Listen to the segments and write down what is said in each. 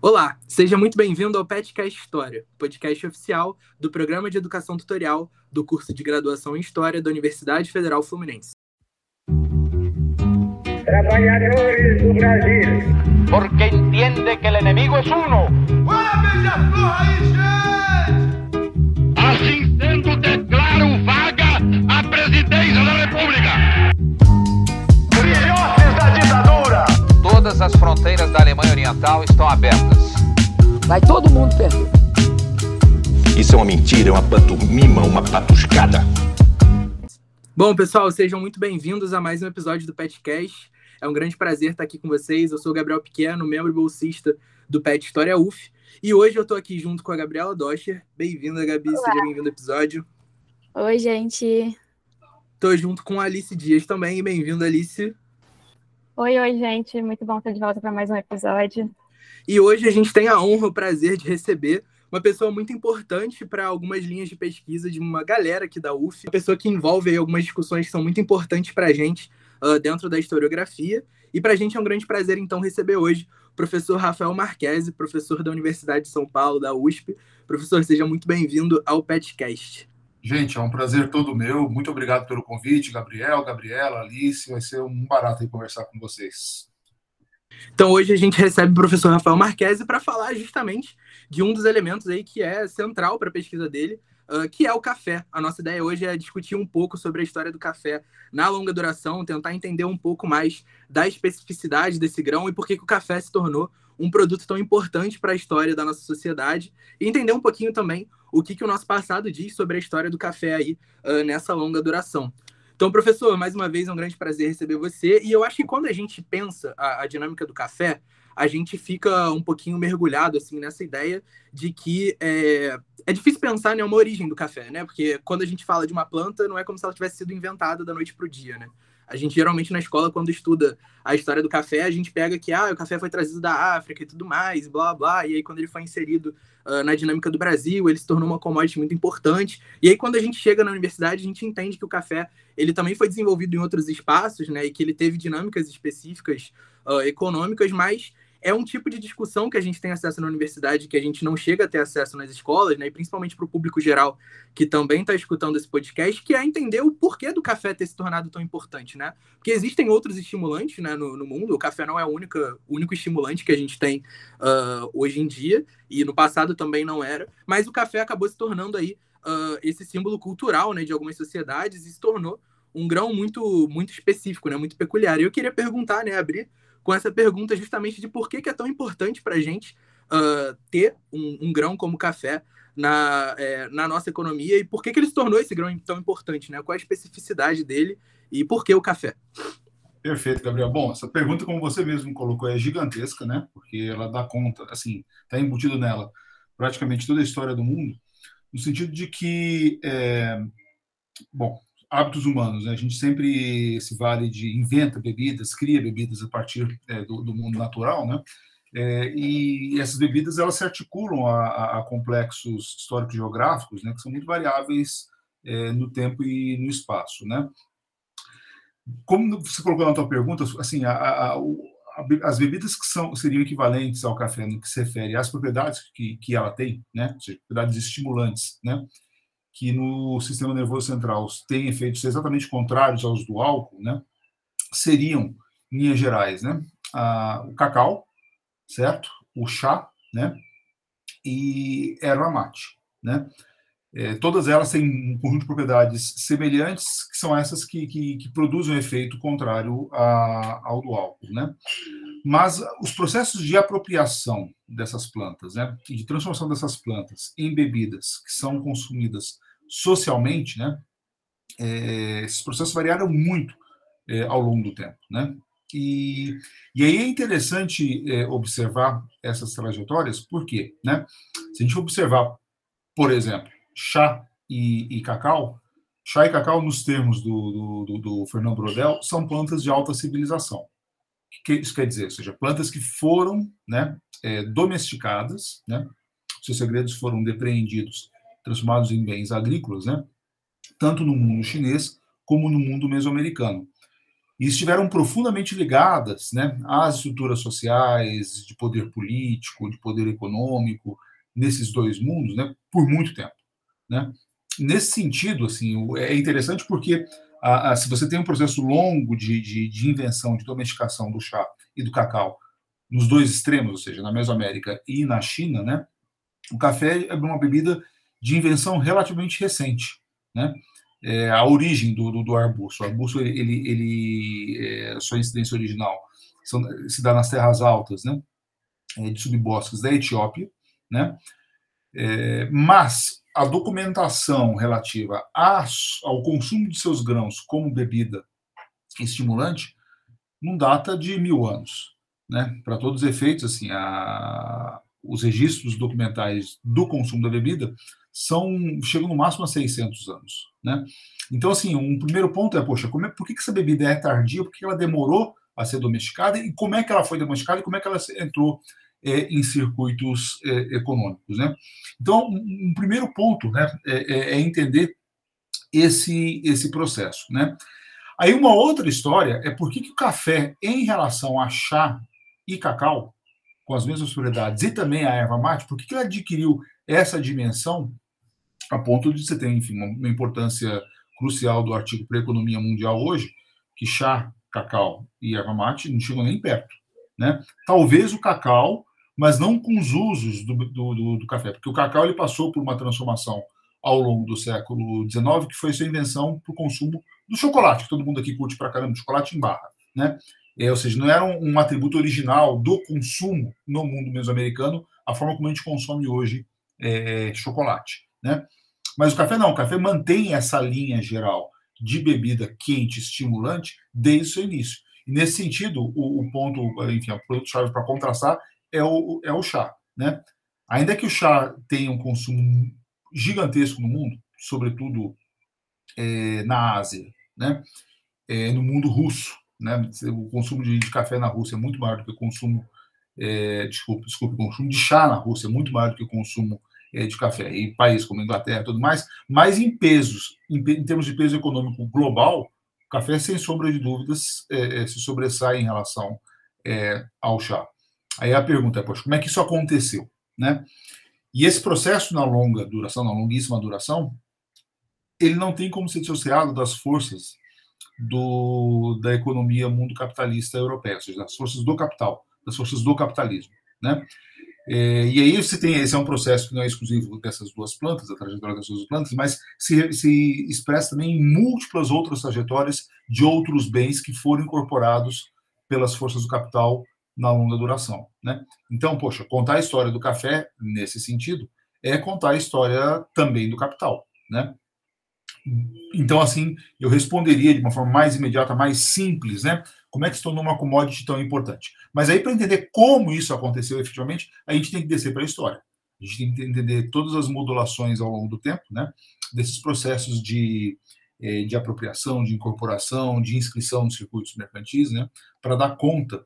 Olá, seja muito bem-vindo ao Petcast História, podcast oficial do Programa de Educação Tutorial do curso de graduação em História da Universidade Federal Fluminense. Trabalhadores do Brasil. porque entiende que el enemigo es uno. Assim sendo, as fronteiras da Alemanha Oriental estão abertas. Vai todo mundo perder. Isso é uma mentira, é uma pantomima, uma patuscada. Bom, pessoal, sejam muito bem-vindos a mais um episódio do Petcast. É um grande prazer estar aqui com vocês. Eu sou o Gabriel Pequeno, membro bolsista do Pet História UF. E hoje eu estou aqui junto com a Gabriela Doscher. Bem-vinda, Gabi. Seja bem-vinda ao episódio. Oi, gente. Estou junto com a Alice Dias também. Bem-vinda, Alice. Oi, oi, gente. Muito bom estar de volta para mais um episódio. E hoje a gente tem a honra, o prazer de receber uma pessoa muito importante para algumas linhas de pesquisa de uma galera aqui da UF, uma pessoa que envolve algumas discussões que são muito importantes para a gente uh, dentro da historiografia. E para a gente é um grande prazer, então, receber hoje o professor Rafael Marquesi, professor da Universidade de São Paulo, da USP. Professor, seja muito bem-vindo ao PetCast. Gente, é um prazer todo meu. Muito obrigado pelo convite, Gabriel, Gabriela, Alice. Vai ser um barato aí conversar com vocês. Então hoje a gente recebe o professor Rafael Marquesi para falar justamente de um dos elementos aí que é central para a pesquisa dele, uh, que é o café. A nossa ideia hoje é discutir um pouco sobre a história do café na longa duração, tentar entender um pouco mais da especificidade desse grão e por que, que o café se tornou um produto tão importante para a história da nossa sociedade e entender um pouquinho também o que, que o nosso passado diz sobre a história do café aí uh, nessa longa duração. Então, professor, mais uma vez é um grande prazer receber você. E eu acho que quando a gente pensa a, a, dinâmica do café, a gente fica um pouquinho mergulhado assim nessa ideia de que é, é difícil pensar em uma origem do café, né? Porque quando a gente fala de uma planta, não é como se ela tivesse sido inventada da noite para o dia, né? A gente geralmente na escola, quando estuda a história do café, a gente pega que ah, o café foi trazido da África e tudo mais, blá blá. E aí, quando ele foi inserido uh, na dinâmica do Brasil, ele se tornou uma commodity muito importante. E aí, quando a gente chega na universidade, a gente entende que o café ele também foi desenvolvido em outros espaços, né? E que ele teve dinâmicas específicas uh, econômicas, mas é um tipo de discussão que a gente tem acesso na universidade que a gente não chega a ter acesso nas escolas, né? E principalmente para o público geral que também está escutando esse podcast, que é entender o porquê do café ter se tornado tão importante, né? Porque existem outros estimulantes né, no, no mundo, o café não é o único, o único estimulante que a gente tem uh, hoje em dia, e no passado também não era, mas o café acabou se tornando aí uh, esse símbolo cultural né, de algumas sociedades e se tornou um grão muito, muito específico, né, muito peculiar. E eu queria perguntar, né, abrir com essa pergunta justamente de por que, que é tão importante para a gente uh, ter um, um, grão como café na, é, na nossa economia e por que, que ele se tornou esse grão tão importante, né? Qual a especificidade dele e por que o café? Perfeito, Gabriel. Bom, essa pergunta, como você mesmo colocou, é gigantesca, né? Porque ela dá conta, assim, está embutido nela praticamente toda a história do mundo, no sentido de que, é, bom, hábitos humanos. Né? A gente sempre se vale de inventa bebidas, cria bebidas a partir é, do, do, mundo natural, né? É, e essas bebidas elas se articulam a, a complexos históricos geográficos, né? Que são muito variáveis é, no tempo e no espaço, né? Como você colocou na tua pergunta, assim, a, a, as bebidas que são seriam equivalentes ao café no que se refere às propriedades que, que ela tem, né? Ou seja, propriedades estimulantes, né? Que no sistema nervoso central tem efeitos exatamente contrários aos do álcool, né, seriam, em linhas gerais, né, a, o cacau, certo? O chá, né, e erva mate, né? É, todas elas têm um conjunto de propriedades semelhantes, que são essas que, que, que produzem um efeito contrário a, ao do álcool, né? Mas os processos de apropriação dessas plantas, né, e de transformação dessas plantas em bebidas que são consumidas socialmente, né, é, esses processos variaram muito é, ao longo do tempo, né? E, e aí é interessante é, observar essas trajetórias, porque, né? Se a gente observar, por exemplo, chá e, e cacau, chá e cacau, nos termos do, do, do, Fernando Brodel, são plantas de alta civilização. O que isso quer dizer? Ou seja, plantas que foram né, é, domesticadas, né, seus segredos foram depreendidos transformados em bens agrícolas, né? tanto no mundo chinês como no mundo mesoamericano. e estiveram profundamente ligadas né, às estruturas sociais, de poder político, de poder econômico, nesses dois mundos, né, por muito tempo. Né? Nesse sentido, assim, é interessante porque a, a, se você tem um processo longo de, de, de, invenção, de domesticação do chá e do cacau nos dois extremos, ou seja, na Mesoamérica e na China, né, o café é uma bebida de invenção relativamente recente. Né? É, a origem do, do, do, arbusto. O arbusto, ele, ele, é, sua incidência original são, se dá nas terras altas, né? É, de subbosques da Etiópia, né? É, mas a documentação relativa a, ao consumo de seus grãos como bebida estimulante não data de mil anos, né? Para todos os efeitos, assim, a, os registros documentais do consumo da bebida são chegam no máximo a 600 anos, né? Então, assim, um primeiro ponto é, poxa, como é, por que essa bebida é tardia? Por que ela demorou a ser domesticada? E como é que ela foi domesticada? E como é que ela entrou é, em circuitos é, econômicos, né? Então, um, um primeiro ponto, né, é, é, é entender esse esse processo, né? Aí uma outra história é por que, que o café, em relação a chá e cacau, com as mesmas propriedades, e também a erva mate, por que, que ele adquiriu essa dimensão a ponto de você ter, enfim, uma importância crucial do artigo para a economia mundial hoje, que chá, cacau e erva mate não chegam nem perto. Né? Talvez o cacau, mas não com os usos do, do, do, do café, porque o cacau ele passou por uma transformação ao longo do século XIX, que foi sua invenção para o consumo do chocolate, que todo mundo aqui curte para caramba, chocolate em barra. Né? É, ou seja, não era um, um, atributo original do consumo no mundo mesoamericano, a forma como a gente consome hoje é, chocolate. Né? Mas o café não, o café mantém essa linha geral de bebida quente, estimulante, desde o seu início. E nesse sentido, o, o ponto, enfim, o produto-chave para contrastar é o, é o chá. Né? Ainda que o chá tenha um consumo gigantesco no mundo, sobretudo é, na Ásia, né? É, no mundo russo, né? O consumo de, de, café na Rússia é muito maior do que o consumo, é, desculpe, desculpe, o consumo de chá na Rússia é muito maior do que o consumo de café. E países como Inglaterra e tudo mais, mas em pesos, em, em, termos de peso econômico global, o café, sem sombra de dúvidas, é, é se sobressai em relação é, ao chá. Aí a pergunta é, poxa, como é que isso aconteceu? Né? E esse processo na longa duração, na longuíssima duração, ele não tem como ser dissociado das forças do, da economia mundo capitalista europeia, ou seja, das forças do capital, das forças do capitalismo. Né? É, e aí você tem, esse é um processo que não é exclusivo dessas duas plantas, da trajetória dessas duas plantas, mas se, se expressa também em múltiplas outras trajetórias de outros bens que foram incorporados pelas forças do capital na longa duração. Né? Então, poxa, contar a história do café, nesse sentido, é contar a história também do capital. Né? Então, assim, eu responderia de uma forma mais imediata, mais simples, né? Como é que se tornou uma commodity tão importante? Mas aí, para entender como isso aconteceu efetivamente, a gente tem que descer para a história. A gente tem que entender todas as modulações ao longo do tempo, né? Desses processos de, eh, de apropriação, de incorporação, de inscrição nos circuitos mercantis, né? Para dar conta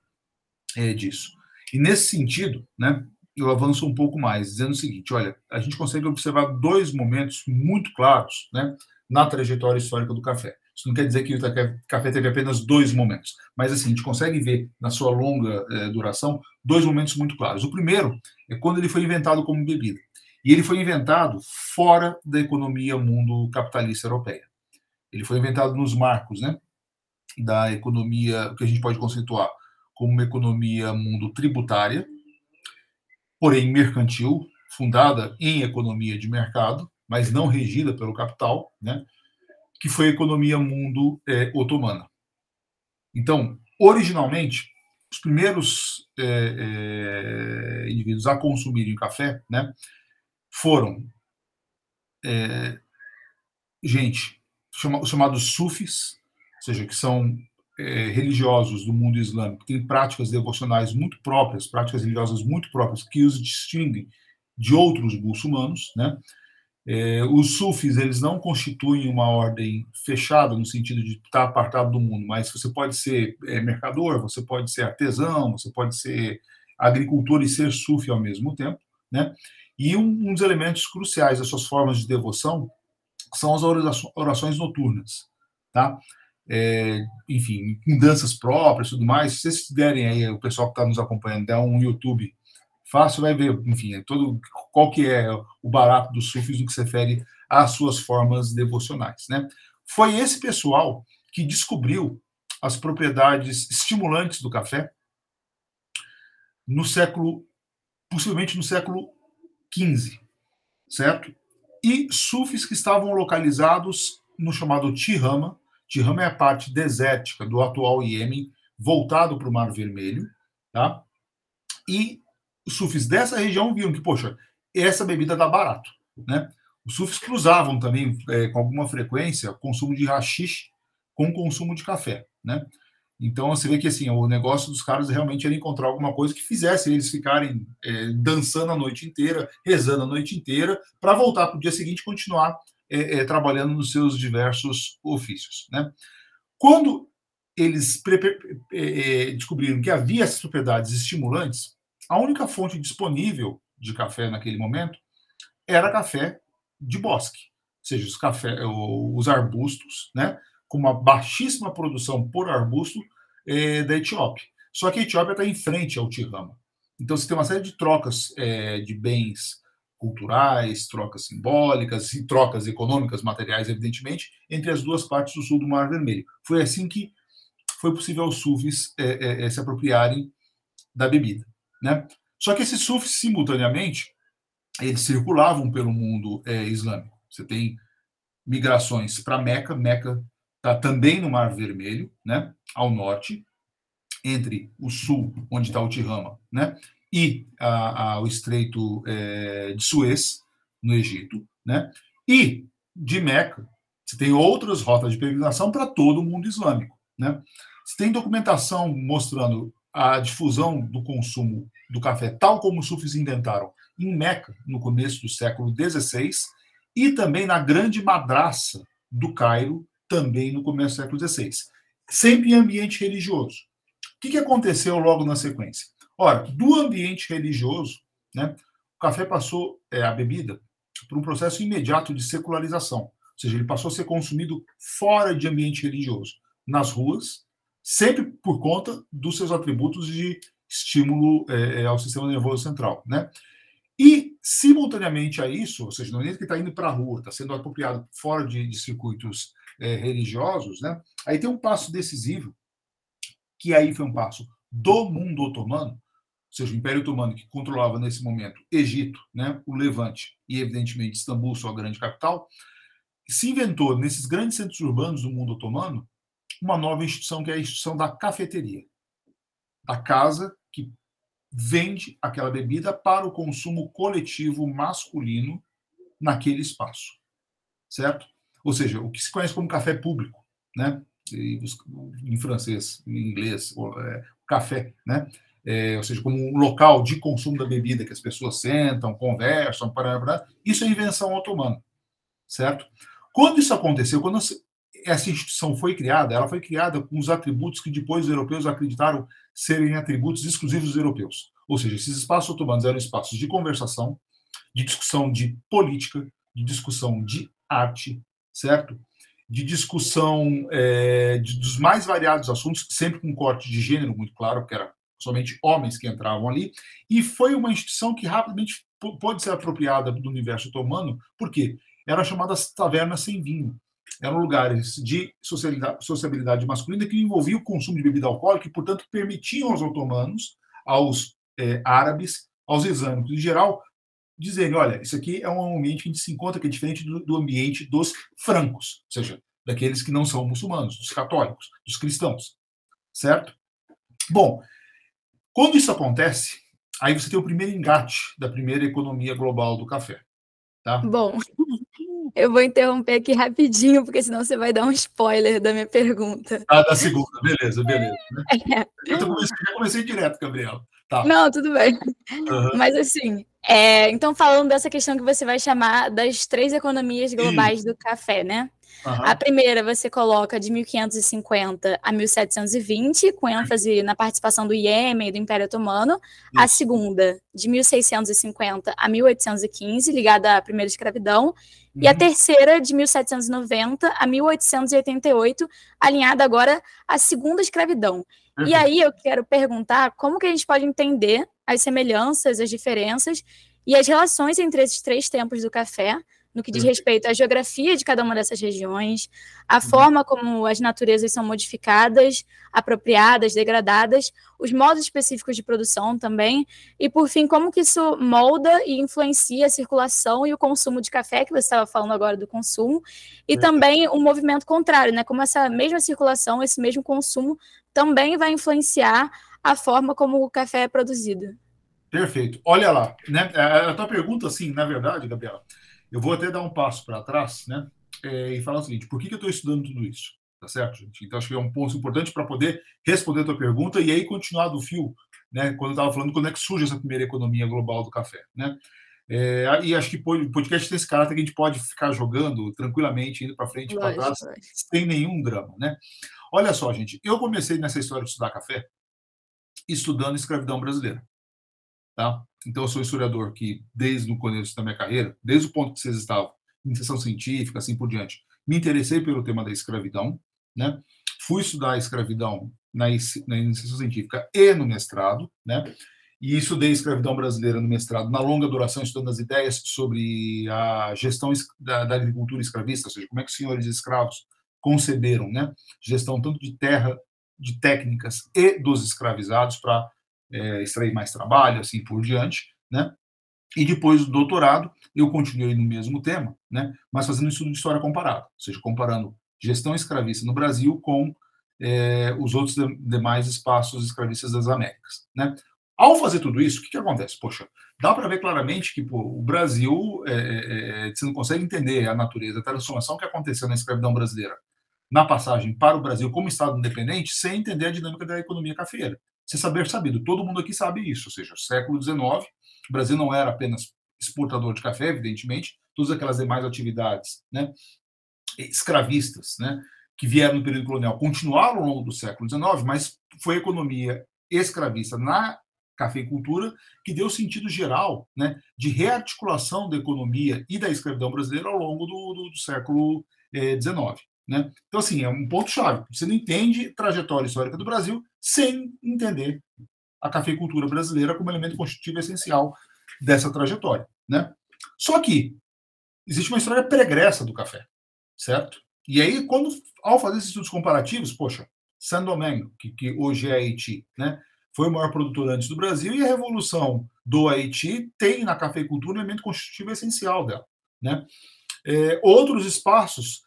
é, disso. E nesse sentido, né? Eu avanço um pouco mais, dizendo o seguinte: olha, a gente consegue observar dois momentos muito claros, né? Na trajetória histórica do café. Isso não quer dizer que o café teve apenas dois momentos, mas assim, a gente consegue ver na sua longa eh, duração dois momentos muito claros. O primeiro é quando ele foi inventado como bebida. E ele foi inventado fora da economia mundo capitalista europeia. Ele foi inventado nos marcos né, da economia que a gente pode conceituar como uma economia mundo tributária, porém mercantil, fundada em economia de mercado, mas não regida pelo capital, né, que foi a economia mundo é, otomana. Então, originalmente, os primeiros é, é, indivíduos a consumirem café né, foram é, gente, chama, os chamados sufis, ou seja, que são é, religiosos do mundo islâmico, que têm práticas devocionais muito próprias, práticas religiosas muito próprias, que os distinguem de outros muçulmanos, né? É, os sufis eles não constituem uma ordem fechada no sentido de estar apartado do mundo, mas você pode ser é, mercador, você pode ser artesão, você pode ser agricultor e ser sufi ao mesmo tempo, né? E um, um dos elementos cruciais das suas formas de devoção são as orações noturnas, tá? é, enfim, com danças próprias tudo mais. Se vocês derem aí, o pessoal que está nos acompanhando, der um YouTube fácil, vai ver, enfim, é todo, qual que é o barato dos sufis no que se refere às suas formas devocionais, né? Foi esse pessoal que descobriu as propriedades estimulantes do café no século, possivelmente no século XV, certo? E sufis que estavam localizados no chamado Tirama. Tirama é a parte desértica do atual Iêmen, voltado para o Mar Vermelho, tá? E os sufis dessa região viram que, poxa, essa bebida dá barato, né? Os sufis cruzavam também é, com alguma frequência o consumo de rachixe com o consumo de café, né? Então você vê que assim o negócio dos caras realmente era encontrar alguma coisa que fizesse eles ficarem é, dançando a noite inteira, rezando a noite inteira, para voltar para o dia seguinte continuar é, é, trabalhando nos seus diversos ofícios, né? Quando eles é, descobriram que havia essas propriedades estimulantes, a única fonte disponível de café naquele momento era café de bosque, ou seja, os, café, os arbustos, né, com uma baixíssima produção por arbusto é, da Etiópia. Só que a Etiópia está em frente ao Tirama. Então você tem uma série de trocas é, de bens culturais, trocas simbólicas e trocas econômicas, materiais, evidentemente, entre as duas partes do sul do Mar Vermelho. Foi assim que foi possível aos é, é, se apropriarem da bebida. Né? Só que esses sufis, simultaneamente, eles circulavam pelo mundo é, islâmico. Você tem migrações para Meca, Meca está também no Mar Vermelho, né, ao norte, entre o sul, onde está o Tirama, né, e a, a, o Estreito é, de Suez, no Egito, né, e de Meca, você tem outras rotas de peregrinação para todo o mundo islâmico, né. Você tem documentação mostrando a difusão do consumo do café, tal como os sufis inventaram, em Meca, no começo do século XVI, e também na grande madraça do Cairo, também no começo do século XVI. Sempre em ambiente religioso. O que, aconteceu logo na sequência? Ora, do ambiente religioso, né, o café passou, é, a bebida, por um processo imediato de secularização. Ou seja, ele passou a ser consumido fora de ambiente religioso, nas ruas, sempre por conta dos seus atributos de estímulo é, é ao sistema nervoso central, né? E, simultaneamente a isso, ou seja, é nem que está indo para a rua, está sendo apropriado fora de, de circuitos é, religiosos, né? Aí tem um passo decisivo, que aí foi um passo do mundo otomano, ou seja, o Império Otomano que controlava nesse momento Egito, né, o Levante e, evidentemente, Istambul, sua grande capital, se inventou nesses grandes centros urbanos do mundo otomano uma nova instituição que é a instituição da cafeteria, a casa que vende aquela bebida para o consumo coletivo masculino naquele espaço, certo? Ou seja, o que se conhece como café público, né? em francês, em inglês, é, café, né? É, ou seja, como um local de consumo da bebida que as pessoas sentam, conversam, para isso é invenção otomana, certo? Quando isso aconteceu, quando essa instituição foi criada, ela foi criada com os atributos que depois os europeus acreditaram serem atributos exclusivos dos europeus. Ou seja, esses espaços otomanos eram espaços de conversação, de discussão de política, de discussão de arte, certo? De discussão é, de, dos mais variados assuntos, sempre com corte de gênero muito claro, porque era somente homens que entravam ali, e foi uma instituição que rapidamente pôde ser apropriada do universo otomano, porque eram chamadas tavernas sem vinho eram lugares de sociabilidade masculina que envolviam o consumo de bebida alcoólica e, portanto, permitiam aos otomanos, aos é, árabes, aos islâmicos em geral, dizerem: olha, isso aqui é um ambiente que a gente se encontra que é diferente do, do ambiente dos francos, ou seja, daqueles que não são muçulmanos, dos católicos, dos cristãos, certo? Bom, quando isso acontece, aí você tem o primeiro engate da primeira economia global do café. Tá? Bom, eu vou interromper aqui rapidinho, porque senão você vai dar um spoiler da minha pergunta. Ah, da segunda, beleza, beleza. É. Eu comecei, já comecei direto, Gabriel. Tá. Não, tudo bem. Uhum. Mas assim, é, então falando dessa questão que você vai chamar das três economias globais Isso. do café, né? Uhum. A primeira você coloca de 1550 a 1720, com ênfase na participação do Iêmen e do Império Otomano. Isso. A segunda, de 1650 a 1815, ligada à primeira escravidão. Uhum. E a uhum. terceira, de 1790 a 1888, alinhada agora à segunda escravidão. Uhum. E aí eu quero perguntar como que a gente pode entender as semelhanças, as diferenças e as relações entre esses três tempos do café, no que diz respeito à geografia de cada uma dessas regiões, a uhum. forma como as naturezas são modificadas, apropriadas, degradadas, os modos específicos de produção também, e por fim, como que isso molda e influencia a circulação e o consumo de café, que você estava falando agora do consumo, e também o um movimento contrário, né? Como essa mesma circulação, esse mesmo consumo também vai influenciar a forma como o café é produzido. Perfeito. Olha lá, né? A tua pergunta, assim, na verdade, Gabriela, eu vou até dar um passo para trás, né? É, e falar o seguinte: por que, que eu estou estudando tudo isso? Tá certo, gente? Então, acho que é um ponto importante para poder responder a tua pergunta e aí continuar do fio, né? Quando eu estava falando quando é que surge essa primeira economia global do café, né? É, e acho que o podcast tem esse caráter que a gente pode ficar jogando tranquilamente, indo para frente e para trás, sem nenhum drama, né? Olha só, gente, eu comecei nessa história de estudar café estudando escravidão brasileira. Tá? Então, eu sou historiador que, desde o começo da minha carreira, desde o ponto que vocês estavam, iniciação científica, assim por diante, me interessei pelo tema da escravidão, né? Fui estudar a escravidão na, na iniciação científica e no mestrado, né? E estudei a escravidão brasileira no mestrado, na longa duração, estudando as ideias sobre a gestão da, da agricultura escravista, ou seja, como é que os senhores escravos conceberam, né? Gestão tanto de terra, de técnicas e dos escravizados para é, extrair mais trabalho, assim por diante, né? E depois do doutorado, eu continuei no mesmo tema, né? Mas fazendo estudo de história comparada, ou seja, comparando gestão escravista no Brasil com é, os outros demais espaços escravistas das Américas, né? Ao fazer tudo isso, o que, que acontece? Poxa, dá para ver claramente que pô, o Brasil, é, é, é, você não consegue entender a natureza, a transformação que aconteceu na escravidão brasileira na passagem para o Brasil como Estado independente, sem entender a dinâmica da economia cafeira ser saber sabido. Todo mundo aqui sabe isso, ou seja, século XIX, o Brasil não era apenas exportador de café, evidentemente, todas aquelas demais atividades, né, escravistas, né, que vieram no período colonial, continuaram ao longo do século XIX, mas foi a economia escravista na cafeicultura que deu sentido geral, né, de rearticulação da economia e da escravidão brasileira ao longo do, do, do século XIX. Eh, né? Então, assim, é um ponto-chave. Você não entende trajetória histórica do Brasil sem entender a cafeicultura brasileira como elemento constitutivo essencial dessa trajetória. Né? Só que existe uma história pregressa do café, certo? E aí, quando ao fazer esses estudos comparativos, poxa, Saint-Domingue, que, que, hoje é Haiti, né, foi o maior produtor antes do Brasil, e a revolução do Haiti tem na cafeicultura um elemento constitutivo essencial dela. Né? É, outros espaços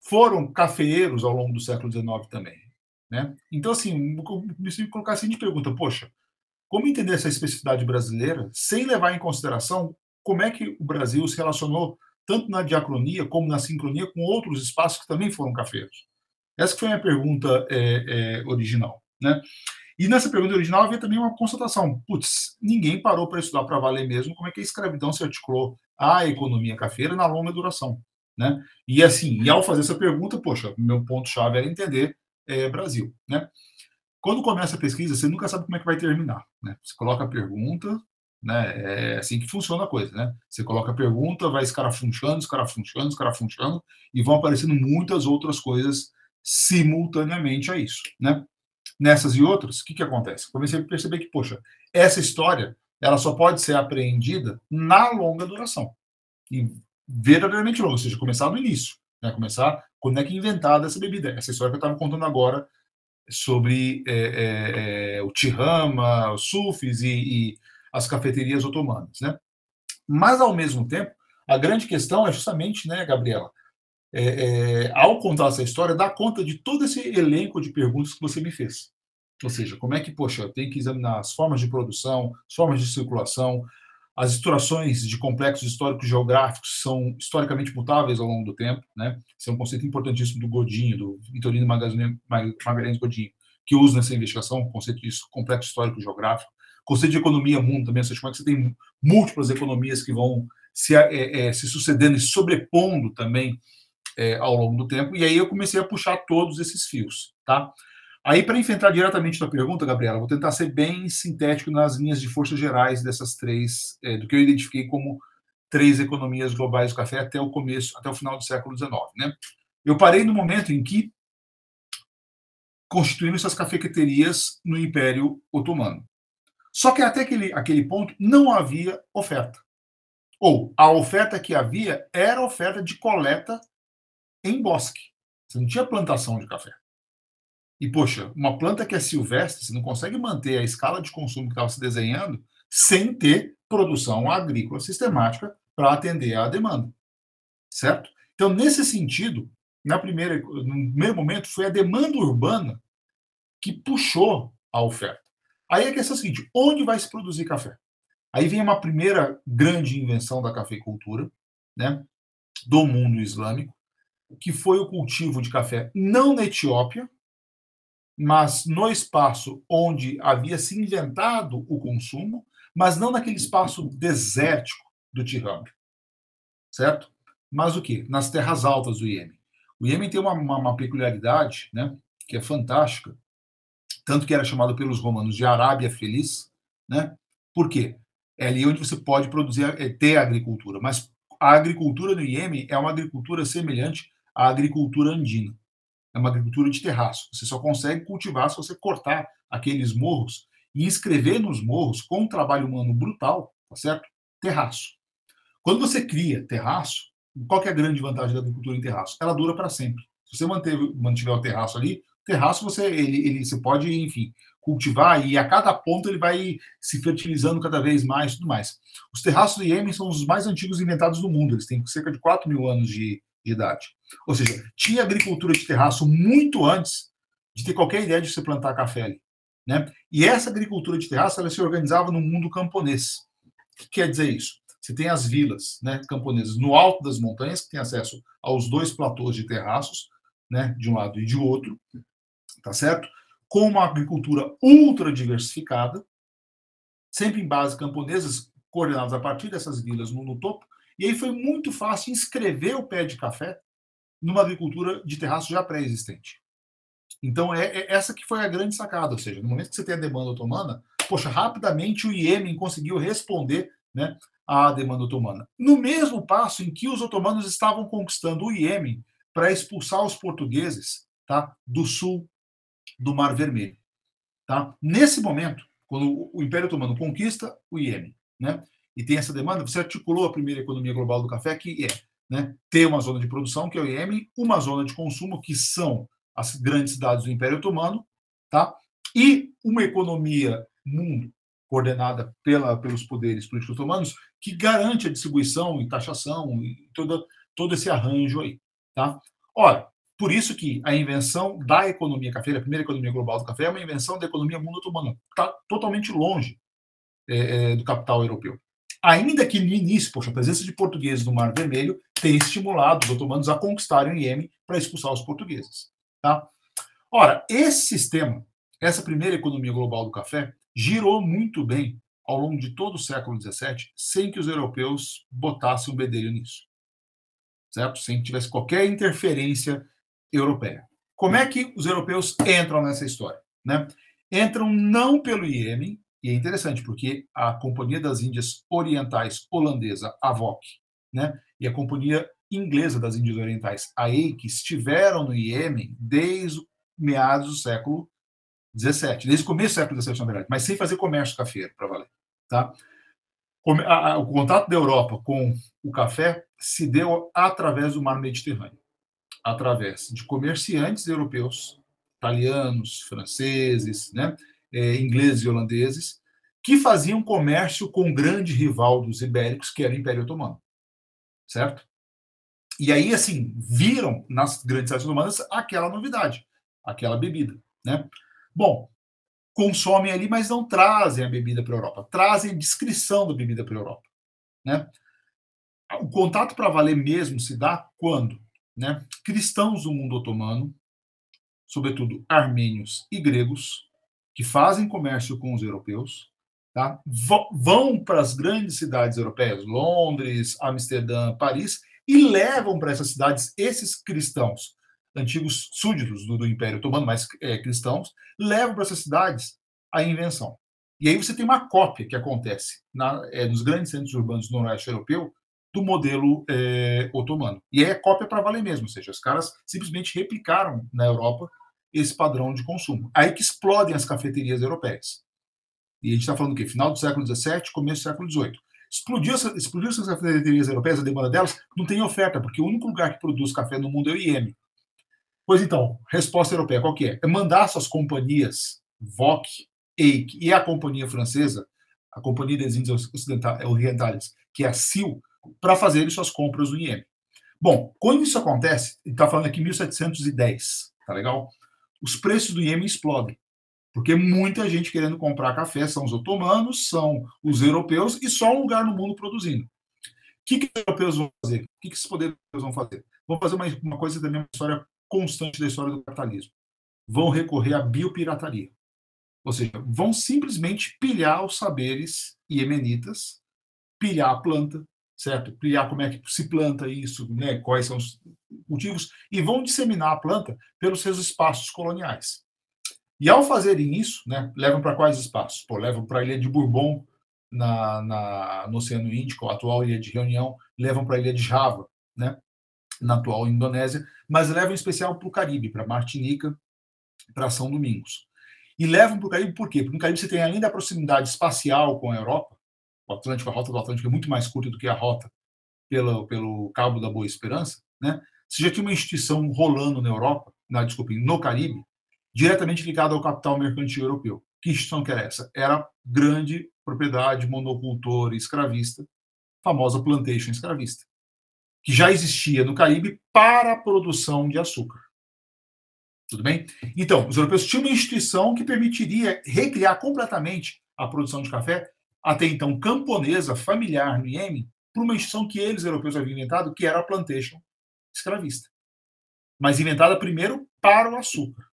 foram cafeeiros ao longo do século XIX também. Né? Então, assim, me colocar assim de pergunta, poxa, como entender essa especificidade brasileira sem levar em consideração como é que o Brasil se relacionou tanto na diacronia como na sincronia com outros espaços que também foram cafeiros? Essa foi a minha pergunta é, é, original. Né? E nessa pergunta original havia também uma constatação. Putz, ninguém parou para estudar para valer mesmo como é que a escravidão se articulou à economia cafeira na longa duração. Né? E assim, e ao fazer essa pergunta, poxa, meu ponto-chave era entender é, Brasil. Né? Quando começa a pesquisa, você nunca sabe como é que vai terminar. Né? Você coloca a pergunta, né? é assim que funciona a coisa. Né? Você coloca a pergunta, vai escarafunchando, escarafunchando, escarafunchando, e vão aparecendo muitas outras coisas simultaneamente a isso. Né? Nessas e outras, o que, que acontece? Comecei a perceber que, poxa, essa história ela só pode ser apreendida na longa duração. E verdadeiramente longo, ou seja, começar no início, né? começar quando é que inventada essa bebida. Essa história que eu estava contando agora sobre é, é, é, o Tirama, os Sufis e, e, as cafeterias otomanas, né? Mas ao mesmo tempo, a grande questão é justamente, né, Gabriela, é, é, ao contar essa história, dar conta de todo esse elenco de perguntas que você me fez. Ou seja, como é que, poxa, eu tenho que examinar as formas de produção, as formas de circulação, as estruturações de complexos históricos geográficos são historicamente mutáveis ao longo do tempo, né? Esse é um conceito importantíssimo do Godinho, do Vitorino Magalhães Godinho, que usa nessa investigação o conceito de complexo histórico geográfico, conceito de economia mundo também, como é que você tem múltiplas economias que vão se, é, é, se sucedendo e sobrepondo também é, ao longo do tempo, e aí eu comecei a puxar todos esses fios, tá? Aí, para enfrentar diretamente a pergunta, Gabriela, vou tentar ser bem sintético nas linhas de forças gerais dessas três, é, do que eu identifiquei como três economias globais do café até o começo, até o final do século XIX, né? Eu parei no momento em que constituíram essas cafeterias no Império Otomano. Só que até aquele, aquele ponto não havia oferta. Ou a oferta que havia era oferta de coleta em bosque. Você não tinha plantação de café. E, poxa, uma planta que é silvestre, você não consegue manter a escala de consumo que estava se desenhando sem ter produção agrícola sistemática para atender à demanda. Certo? Então, nesse sentido, na primeira, no primeiro momento, foi a demanda urbana que puxou a oferta. Aí a questão é a seguinte: onde vai se produzir café? Aí vem uma primeira grande invenção da cafeicultura, né, do mundo islâmico, que foi o cultivo de café não na Etiópia, mas no espaço onde havia se inventado o consumo, mas não naquele espaço desértico do Tirrano, certo? Mas o que? Nas terras altas do Iêmen. O Iêmen tem uma, uma, uma peculiaridade, né, que é fantástica, tanto que era chamado pelos romanos de Arábia Feliz, né? Por quê? É ali onde você pode produzir, é, ter agricultura, mas a agricultura no Iêmen é uma agricultura semelhante à agricultura andina. É uma agricultura de terraço. Você só consegue cultivar se você cortar aqueles morros e inscrever nos morros com um trabalho humano brutal, tá certo? Terraço. Quando você cria terraço, qual é a grande vantagem da agricultura em terraço? Ela dura para sempre. Se você manter, mantiver o terraço ali, terraço você ele, ele você pode, enfim, cultivar e a cada ponto ele vai se fertilizando cada vez mais tudo mais. Os terraços do Iêmen são os mais antigos inventados do mundo, eles têm cerca de 4 mil anos de idade. Ou seja, tinha agricultura de terraço muito antes de ter qualquer ideia de você plantar café ali. Né? E essa agricultura de terraço ela se organizava no mundo camponês. O que quer dizer isso? Você tem as vilas né, camponesas no alto das montanhas, que tem acesso aos dois platôs de terraços, né, de um lado e de outro, tá certo? Com uma agricultura ultra diversificada, sempre em bases camponesas coordenadas a partir dessas vilas no, no topo, e aí foi muito fácil inscrever o pé de café numa agricultura de terraço já pré-existente. Então, é, é, essa que foi a grande sacada, ou seja, no momento que você tem a demanda otomana, poxa, rapidamente o Iêmen conseguiu responder né, à demanda otomana. No mesmo passo em que os otomanos estavam conquistando o Iêmen para expulsar os portugueses tá, do sul do Mar Vermelho. Tá? Nesse momento, quando o Império Otomano conquista o Iêmen, né, e tem essa demanda, você articulou a primeira economia global do café, que é né, ter uma zona de produção, que é o Iêmen, uma zona de consumo, que são as grandes cidades do Império Otomano, tá? e uma economia mundo coordenada pela, pelos poderes políticos otomanos, que garante a distribuição e taxação e todo, todo esse arranjo aí. Tá? Ora, por isso que a invenção da economia cafeira, a primeira economia global do café, é uma invenção da economia mundo otomana. Está totalmente longe é, é, do capital europeu. Ainda que no início, poxa, a presença de portugueses no Mar Vermelho tenha estimulado os otomanos a conquistarem o Iêmen para expulsar os portugueses. Tá? Ora, esse sistema, essa primeira economia global do café, girou muito bem ao longo de todo o século XVII, sem que os europeus botassem um bedelho nisso. Certo? Sem que tivesse qualquer interferência europeia. Como é que os europeus entram nessa história? Né? Entram não pelo Iêmen, e é interessante porque a Companhia das Índias Orientais holandesa, a VOC, né, e a Companhia Inglesa das Índias Orientais, a EIC, estiveram no Iêmen desde meados do século XVII, desde o começo do século XVII, na verdade, mas sem fazer comércio cafeiro, para valer. Tá? O contato da Europa com o café se deu através do mar Mediterrâneo através de comerciantes europeus, italianos, franceses, né, é, ingleses e holandeses, que faziam comércio com o grande rival dos ibéricos, que era o Império Otomano. Certo? E aí, assim, viram nas grandes cidades otomanas aquela novidade, aquela bebida. Né? Bom, consomem ali, mas não trazem a bebida para a Europa, trazem a descrição da bebida para a Europa. Né? O contato para valer mesmo se dá quando? né, cristãos do mundo otomano, sobretudo armênios e gregos, que fazem comércio com os europeus, tá? vão para as grandes cidades europeias, Londres, Amsterdã, Paris, e levam para essas cidades esses cristãos, antigos súditos do, do Império Otomano, mas é, cristãos, levam para essas cidades a invenção. E aí você tem uma cópia que acontece na, é, nos grandes centros urbanos do noroeste europeu do modelo é, otomano. E aí é cópia para valer mesmo, ou seja, os caras simplesmente replicaram na Europa esse padrão de consumo. Aí que explodem as cafeterias europeias. E a gente está falando o quê? Final do século XVII, começo do século XVIII. Explodiu, explodiu essas cafeterias europeias, a demanda delas, não tem oferta, porque o único lugar que produz café no mundo é o Iêmen. Pois então, resposta europeia qual que é? É mandar suas companhias, VOC, EIC e a companhia francesa, a Companhia das Índias Orientais, que é a CIL, para fazerem suas compras no Iêmen. Bom, quando isso acontece, está falando aqui 1710, tá legal? Os preços do Iêmen explodem. Porque muita gente querendo comprar café são os otomanos, são os europeus e só um lugar no mundo produzindo. O que, que os europeus vão fazer? O que, que esses poderes vão fazer? Vão fazer uma, uma coisa também, uma história constante da história do capitalismo. Vão recorrer à biopirataria. Ou seja, vão simplesmente pilhar os saberes iemenitas, pilhar a planta, certo? Pilhar como é que se planta isso, né? quais são os cultivos, e vão disseminar a planta pelos seus espaços coloniais. E ao fazerem isso, né, levam para quais espaços? Pô, levam para a ilha de Bourbon, na, na, no Oceano Índico, a atual ilha de Reunião, levam para a ilha de Java, né, na atual Indonésia, mas levam em especial para o Caribe, para Martinica, para São Domingos. E levam para o Caribe por quê? Porque no Caribe você tem, além da proximidade espacial com a Europa, o Atlântico, a rota do Atlântico é muito mais curta do que a rota pelo, pelo Cabo da Boa Esperança, né? Você já tinha uma instituição rolando na Europa, na, desculpe, no Caribe, diretamente ligada ao capital mercantil europeu. Que instituição que era essa? Era grande propriedade monocultora escravista, famosa plantation escravista, que já existia no Caribe para a produção de açúcar. Tudo bem? Então, os europeus tinham uma instituição que permitiria recriar completamente a produção de café, até então camponesa, familiar no Iêmen, por uma instituição que eles, europeus, haviam inventado, que era a plantation escravista. Mas inventada primeiro para o açúcar.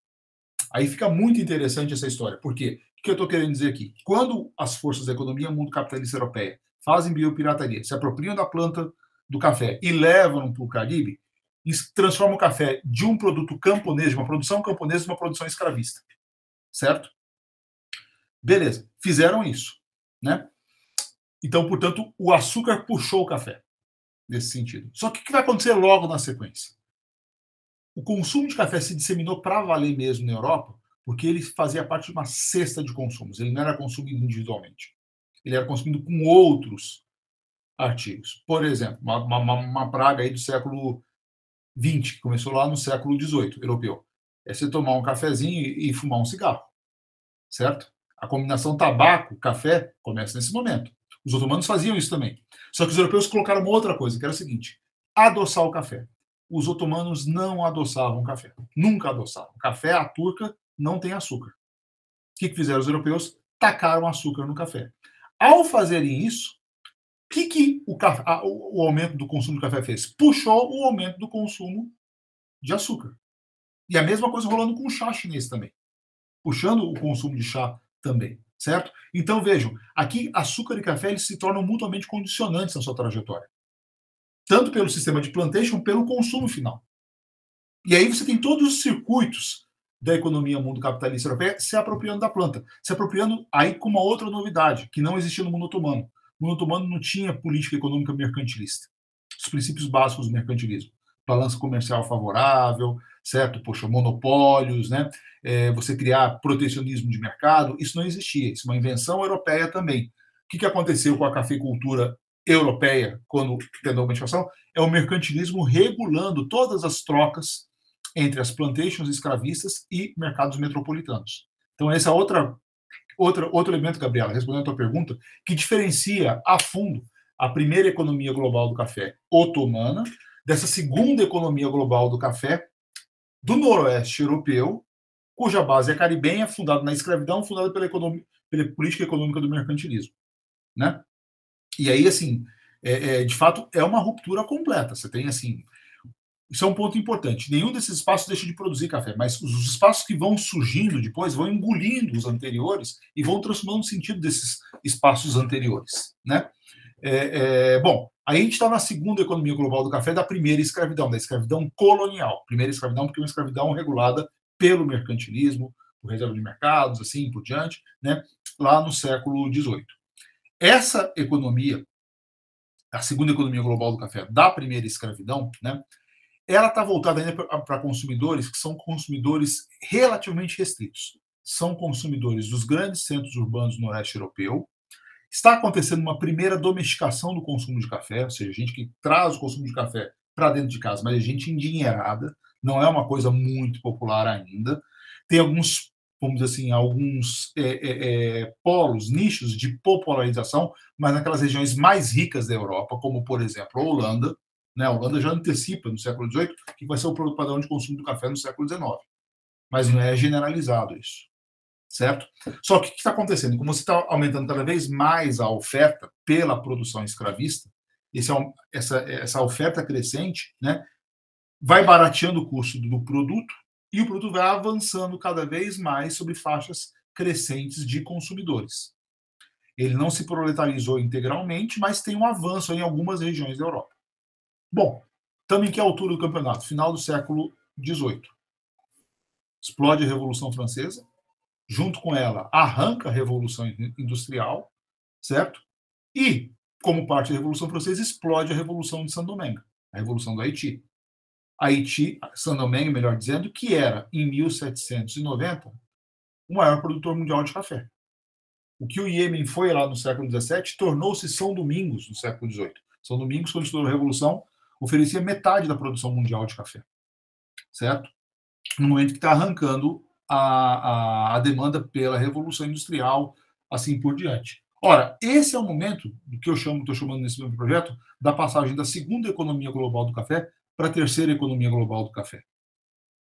Aí fica muito interessante essa história. Por quê? O que eu estou querendo dizer aqui? Quando as forças da economia mundo capitalista europeia fazem biopirataria, se apropriam da planta do café e levam para o Caribe, transformam o café de um produto camponês, de uma produção camponesa, uma produção escravista. Certo? Beleza, fizeram isso. Né? Então, portanto, o açúcar puxou o café nesse sentido. Só que o que vai acontecer logo na sequência? O consumo de café se disseminou para valer mesmo na Europa, porque ele fazia parte de uma cesta de consumos. Ele não era consumido individualmente. Ele era consumido com outros artigos. Por exemplo, uma, uma, uma praga aí do século XX, que começou lá no século XVIII, europeu. É você tomar um cafezinho e, e fumar um cigarro. Certo? A combinação tabaco-café começa nesse momento. Os otomanos faziam isso também. Só que os europeus colocaram uma outra coisa, que era o seguinte: adoçar o café os otomanos não adoçavam café. Nunca adoçavam. Café, a turca, não tem açúcar. O que, fizeram os europeus? Tacaram açúcar no café. Ao fazerem isso, o que, que o, a, o, aumento do consumo de café fez? Puxou o aumento do consumo de açúcar. E a mesma coisa rolando com o chá chinês também. Puxando o consumo de chá também, certo? Então vejam, aqui açúcar e café eles se tornam mutuamente condicionantes na sua trajetória tanto pelo sistema de plantation, pelo consumo final. E aí você tem todos os circuitos da economia mundo capitalista europeia se apropriando da planta, se apropriando aí com uma outra novidade que não existia no mundo otomano. O mundo otomano não tinha política econômica mercantilista. Os princípios básicos do mercantilismo. Balança comercial favorável, certo? Poxa, monopólios, né? É, você criar protecionismo de mercado, isso não existia. Isso é uma invenção europeia também. O que, que aconteceu com a cafeicultura europeia, quando tentou uma inflação, é o mercantilismo regulando todas as trocas entre as plantations escravistas e mercados metropolitanos. Então, esse é outra, outra, outro elemento, Gabriela, respondendo a tua pergunta, que diferencia a fundo a primeira economia global do café otomana dessa segunda economia global do café do noroeste europeu, cuja base é caribenha, fundada na escravidão, fundada pela, economia, pela política econômica do mercantilismo. Né? E aí, assim, é, é, de fato, é uma ruptura completa. Você tem, assim, isso é um ponto importante. Nenhum desses espaços deixa de produzir café, mas os espaços que vão surgindo depois vão engolindo os anteriores e vão transformando o sentido desses espaços anteriores, né? É, é, bom, a gente está na segunda economia global do café da primeira escravidão, da escravidão colonial. Primeira escravidão, porque é uma escravidão regulada pelo mercantilismo, por reserva de mercados, assim por diante, né, lá no século XVIII. Essa economia, a segunda economia global do café da primeira escravidão, né, ela está voltada ainda para consumidores que são consumidores relativamente restritos. São consumidores dos grandes centros urbanos do Noroeste Europeu. Está acontecendo uma primeira domesticação do consumo de café, ou seja, gente que traz o consumo de café para dentro de casa, mas é gente endinheirada, não é uma coisa muito popular ainda. Tem alguns, vamos dizer assim, alguns é, é, é, polos, nichos de popularização, mas naquelas regiões mais ricas da Europa, como, por exemplo, a Holanda, né? A Holanda já antecipa no século XVIII que vai ser o padrão de consumo do café no século XIX. Mas não é generalizado isso. Certo? Só que o que está acontecendo? Como você está aumentando cada vez mais a oferta pela produção escravista, esse, é essa, essa oferta crescente né, vai barateando o custo do produto e o produto vai avançando cada vez mais sobre faixas crescentes de consumidores. Ele não se proletarizou integralmente, mas tem um avanço em algumas regiões da Europa. Bom, estamos em que altura do campeonato? Final do século XVIII. Explode a Revolução Francesa, junto com ela arranca a Revolução Industrial, certo? E, como parte da Revolução Francesa, explode a Revolução de Saint-Domingue, a Revolução do Haiti. Haiti, Saint-Domingue, melhor dizendo, que era, em 1790, o maior produtor mundial de café. O que o Iêmen foi lá no século XVII tornou-se São Domingos no século XVIII. São Domingos, quando estourou a Revolução, oferecia metade da produção mundial de café, certo? No momento que está arrancando a, a, a, demanda pela revolução industrial, assim por diante. Ora, esse é o momento do que eu chamo, estou chamando nesse meu projeto, da passagem da segunda economia global do café para a terceira economia global do café,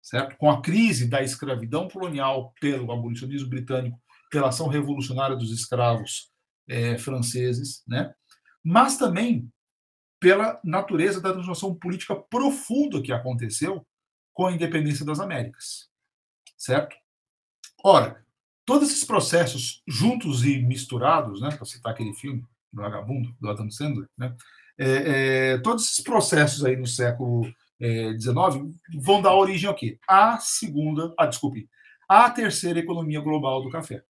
certo? Com a crise da escravidão colonial pelo abolicionismo britânico, pela ação revolucionária dos escravos é, franceses, né? Mas também pela natureza da transformação política profunda que aconteceu com a independência das Américas. Certo? Ora, todos esses processos juntos e misturados, né, para citar aquele filme do Vagabundo, do Adam Sandler, né, é, é, todos esses processos aí no século XIX é, vão dar origem ao quê? À segunda, ah, desculpe, à terceira economia global do café.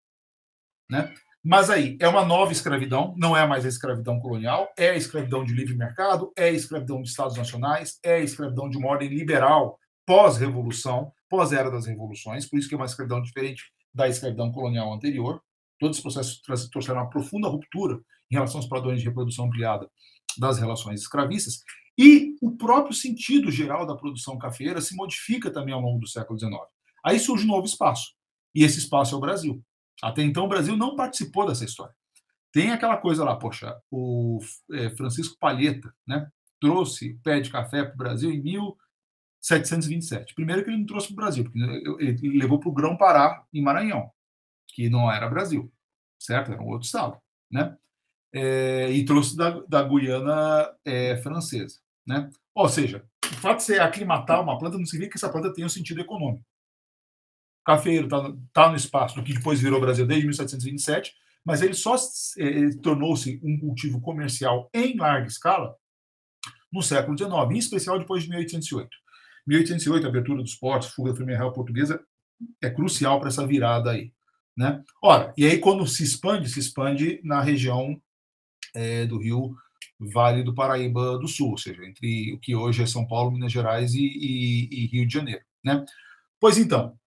Né? Mas aí, é uma nova escravidão, não é mais a escravidão colonial, é a escravidão de livre mercado, é a escravidão de Estados nacionais, é a escravidão de uma ordem liberal pós-revolução, pós-era das revoluções, por isso que é uma escravidão diferente da escravidão colonial anterior. Todos os processos trouxeram uma profunda ruptura em relação aos padrões de reprodução ampliada das relações escravistas, e o próprio sentido geral da produção cafeira se modifica também ao longo do século XIX. Aí surge um novo espaço, e esse espaço é o Brasil. Até então, o Brasil não participou dessa história. Tem aquela coisa lá, poxa, o é, Francisco Palheta né, trouxe pé de café para o Brasil em 1727. Primeiro que ele não trouxe para o Brasil, porque ele levou para o Grão-Pará, em Maranhão, que não era Brasil, certo? Era um outro estado, né? É, e trouxe da, da Guiana é, francesa, né? Ou seja, o fato de você aclimatar uma planta não significa que essa planta tenha um sentido econômico cafeiro está tá no espaço do que depois virou Brasil desde 1727, mas ele só eh, tornou-se um cultivo comercial em larga escala no século XIX, em especial depois de 1808. 1808, a abertura dos portos, fuga da Primeira Real Portuguesa, é crucial para essa virada aí. Né? Ora, e aí quando se expande, se expande na região é, do Rio Vale do Paraíba do Sul, ou seja, entre o que hoje é São Paulo, Minas Gerais e, e, e Rio de Janeiro. Né? Pois então,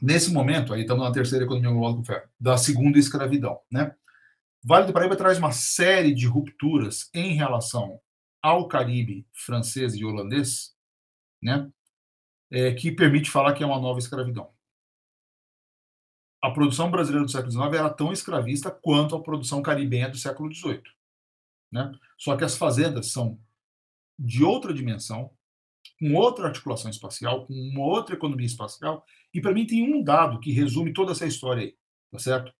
Nesse momento, aí estamos na terceira economia global do ferro, da segunda escravidão. Né? Vale do Paraíba traz uma série de rupturas em relação ao Caribe francês e holandês, né? É, que permite falar que é uma nova escravidão. A produção brasileira do século XIX era tão escravista quanto a produção caribenha do século XVIII. Né? Só que as fazendas são de outra dimensão, com outra articulação espacial, com uma outra economia espacial. E para mim tem um dado que resume toda essa história aí, tá certo?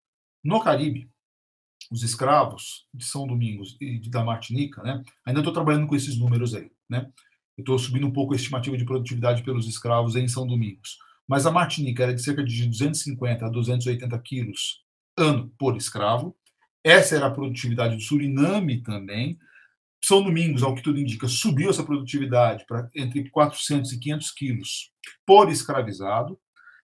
No Caribe, os escravos de São Domingos e da Martinica, né? Ainda estou trabalhando com esses números aí, né? Estou subindo um pouco a estimativa de produtividade pelos escravos em São Domingos. Mas a Martinica era de cerca de 250 a 280 quilos ano por escravo, Essa era a produtividade do Suriname também. São Domingos, ao que tudo indica, subiu essa produtividade para entre 400 e 500 quilos por escravizado.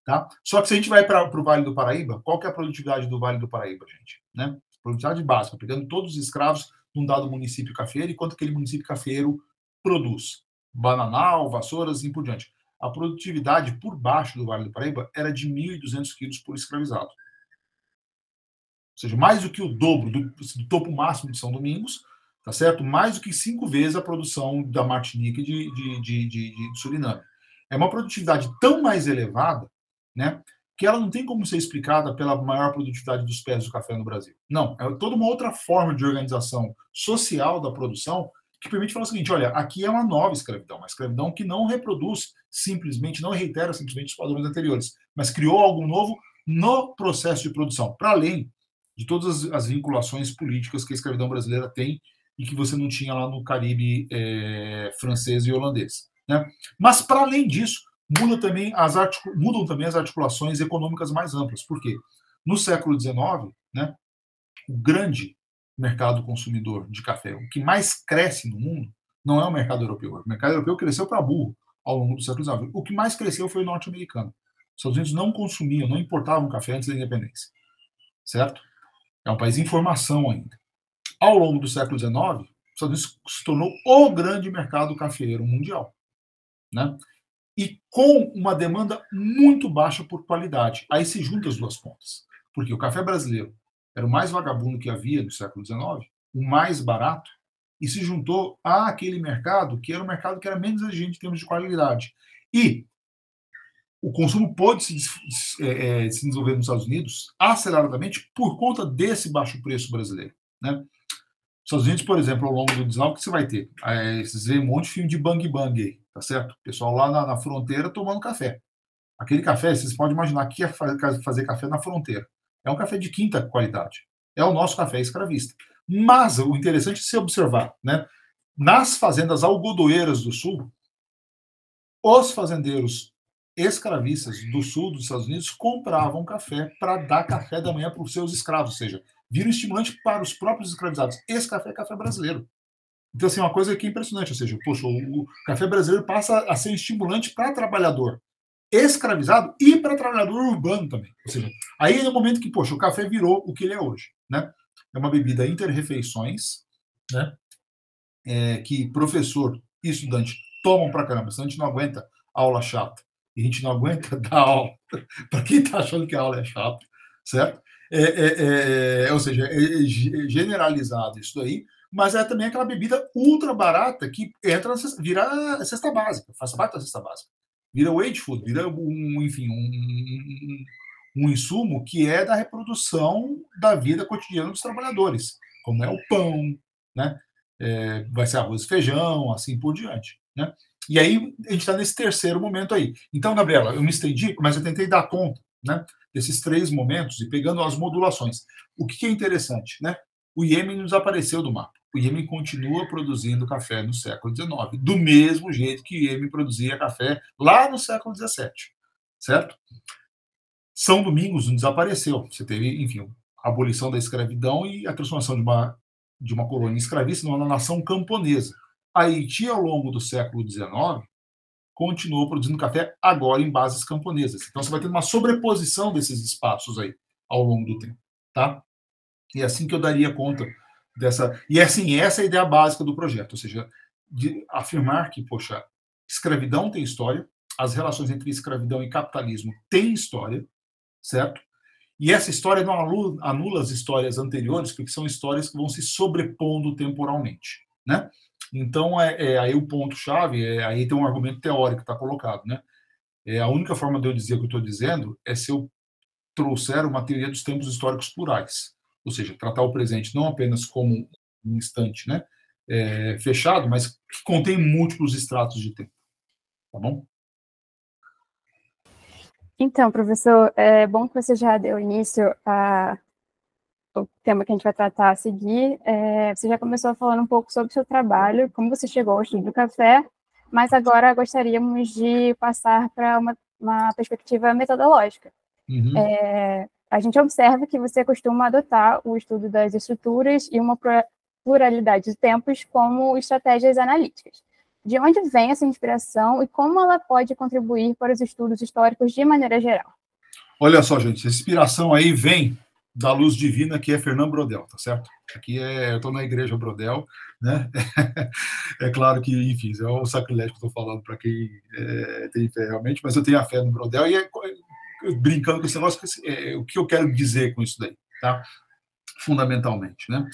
Tá? Só que se a gente vai para o Vale do Paraíba, qual que é a produtividade do Vale do Paraíba, gente? Né? Produtividade básica, pegando todos os escravos num dado município cafeiro e quanto aquele município cafeiro produz. Bananal, vassouras e assim por diante. A produtividade por baixo do Vale do Paraíba era de 1.200 quilos por escravizado. Ou seja, mais do que o dobro do, do topo máximo de São Domingos, tá certo? Mais do que cinco vezes a produção da Martinique de, de, de, de, de Suriname. É uma produtividade tão mais elevada, né? Que ela não tem como ser explicada pela maior produtividade dos pés do café no Brasil. Não, é toda uma outra forma de organização social da produção que permite falar o seguinte: olha, aqui é uma nova escravidão, uma escravidão que não reproduz simplesmente, não reitera simplesmente os padrões anteriores, mas criou algo novo no processo de produção, para além de todas as vinculações políticas que a escravidão brasileira tem e que você não tinha lá no Caribe é, francês e holandês. Né? Mas, para além disso, muda também as mudam também as articulações econômicas mais amplas. Por quê? No século XIX, né, o grande mercado consumidor de café, o que mais cresce no mundo, não é o mercado europeu. O mercado europeu cresceu para burro ao longo do século XIX. O que mais cresceu foi o norte-americano. Os Estados Unidos não consumiam, não importavam café antes da independência. Certo? É um país em formação ainda. Ao longo do século XIX, os Estados Unidos se tornou o grande mercado cafeiro mundial. Né? E com uma demanda muito baixa por qualidade. Aí se juntam as duas pontas. Porque o café brasileiro era o mais vagabundo que havia no século XIX, o mais barato, e se juntou àquele mercado que era um mercado que era menos exigente em termos de qualidade. E o consumo pôde se, é, é, se desenvolver nos Estados Unidos aceleradamente por conta desse baixo preço brasileiro. Né? Nos Estados Unidos, por exemplo, ao longo do 19, o que você vai ter? É, vocês veem um monte de filme de bang bang aí, tá certo? Pessoal lá na, na, fronteira tomando café. Aquele café, vocês podem imaginar que é fazer café na fronteira. É um café de quinta qualidade. É o nosso café escravista. Mas o interessante é se observar, né? Nas fazendas algodoeiras do sul, os fazendeiros escravistas do sul dos Estados Unidos compravam café para dar café da manhã para os seus escravos, ou seja, vira estimulante para os próprios escravizados. Esse café é café brasileiro. Então, assim, uma coisa que é impressionante, ou seja, poxa, o café brasileiro passa a ser estimulante para trabalhador escravizado e para trabalhador urbano também. Ou seja, aí é o momento que, poxa, o café virou o que ele é hoje, né? É uma bebida inter-refeições, né? É, que professor e estudante tomam para caramba. Se a gente não aguenta aula chata e a gente não aguenta dar aula para quem está achando que a aula é chata, certo? É, é, é, é ou seja, é, é generalizado isso daí, mas é também aquela bebida ultra barata que entra na cesta, vira cesta básica, faz parte da cesta básica vira wage food, vira um, enfim, um, um, insumo que é da reprodução da vida cotidiana dos trabalhadores, como é o pão, né? É, vai ser arroz e feijão, assim por diante, né? E aí a gente está nesse terceiro momento aí. Então, Gabriela, eu me estendi, mas eu tentei dar conta, né? Desses três momentos e pegando as modulações. O que, é interessante, né? O Iêmen desapareceu do mapa o Iêmen continua produzindo café no século XIX, do mesmo jeito que o Iêmen produzia café lá no século XVII, certo? São Domingos não desapareceu. Você teve, enfim, a abolição da escravidão e a transformação de uma, de uma colônia escravista numa nação camponesa. Haiti, ao longo do século XIX, continuou produzindo café agora em bases camponesas. Então você vai ter uma sobreposição desses espaços aí ao longo do tempo, tá? E é assim que eu daria conta dessa. E assim, essa é a ideia básica do projeto, ou seja, de afirmar que, poxa, escravidão tem história, as relações entre escravidão e capitalismo têm história, certo? E essa história não anula as histórias anteriores, porque são histórias que vão se sobrepondo temporalmente, né? Então, é, é aí o ponto-chave, é, aí tem um argumento teórico que está colocado, né? É, a única forma de eu dizer o que eu estou dizendo é se eu trouxer uma teoria dos tempos históricos plurais ou seja, tratar o presente não apenas como um instante né, é, fechado, mas que contém múltiplos estratos de tempo. Tá bom? Então, professor, é bom que você já deu início a o tema que a gente vai tratar a seguir. É, você já começou falando um pouco sobre o seu trabalho, como você chegou ao estudo do café, mas agora gostaríamos de passar para uma, uma perspectiva metodológica. Uhum. É, a gente observa que você costuma adotar o estudo das estruturas e uma pluralidade de tempos como estratégias analíticas. De onde vem essa inspiração e como ela pode contribuir para os estudos históricos de maneira geral? Olha só, gente, essa inspiração aí vem da luz divina que é Fernando Brodel, tá certo? Aqui é, eu estou na igreja Brodel, né? é claro que, enfim, é um sacrilégio que eu estou falando para quem é, tem fé realmente, mas eu tenho a fé no Brodel e é, brincando com esse negócio, é, o que eu quero dizer com isso daí, tá? Fundamentalmente, né?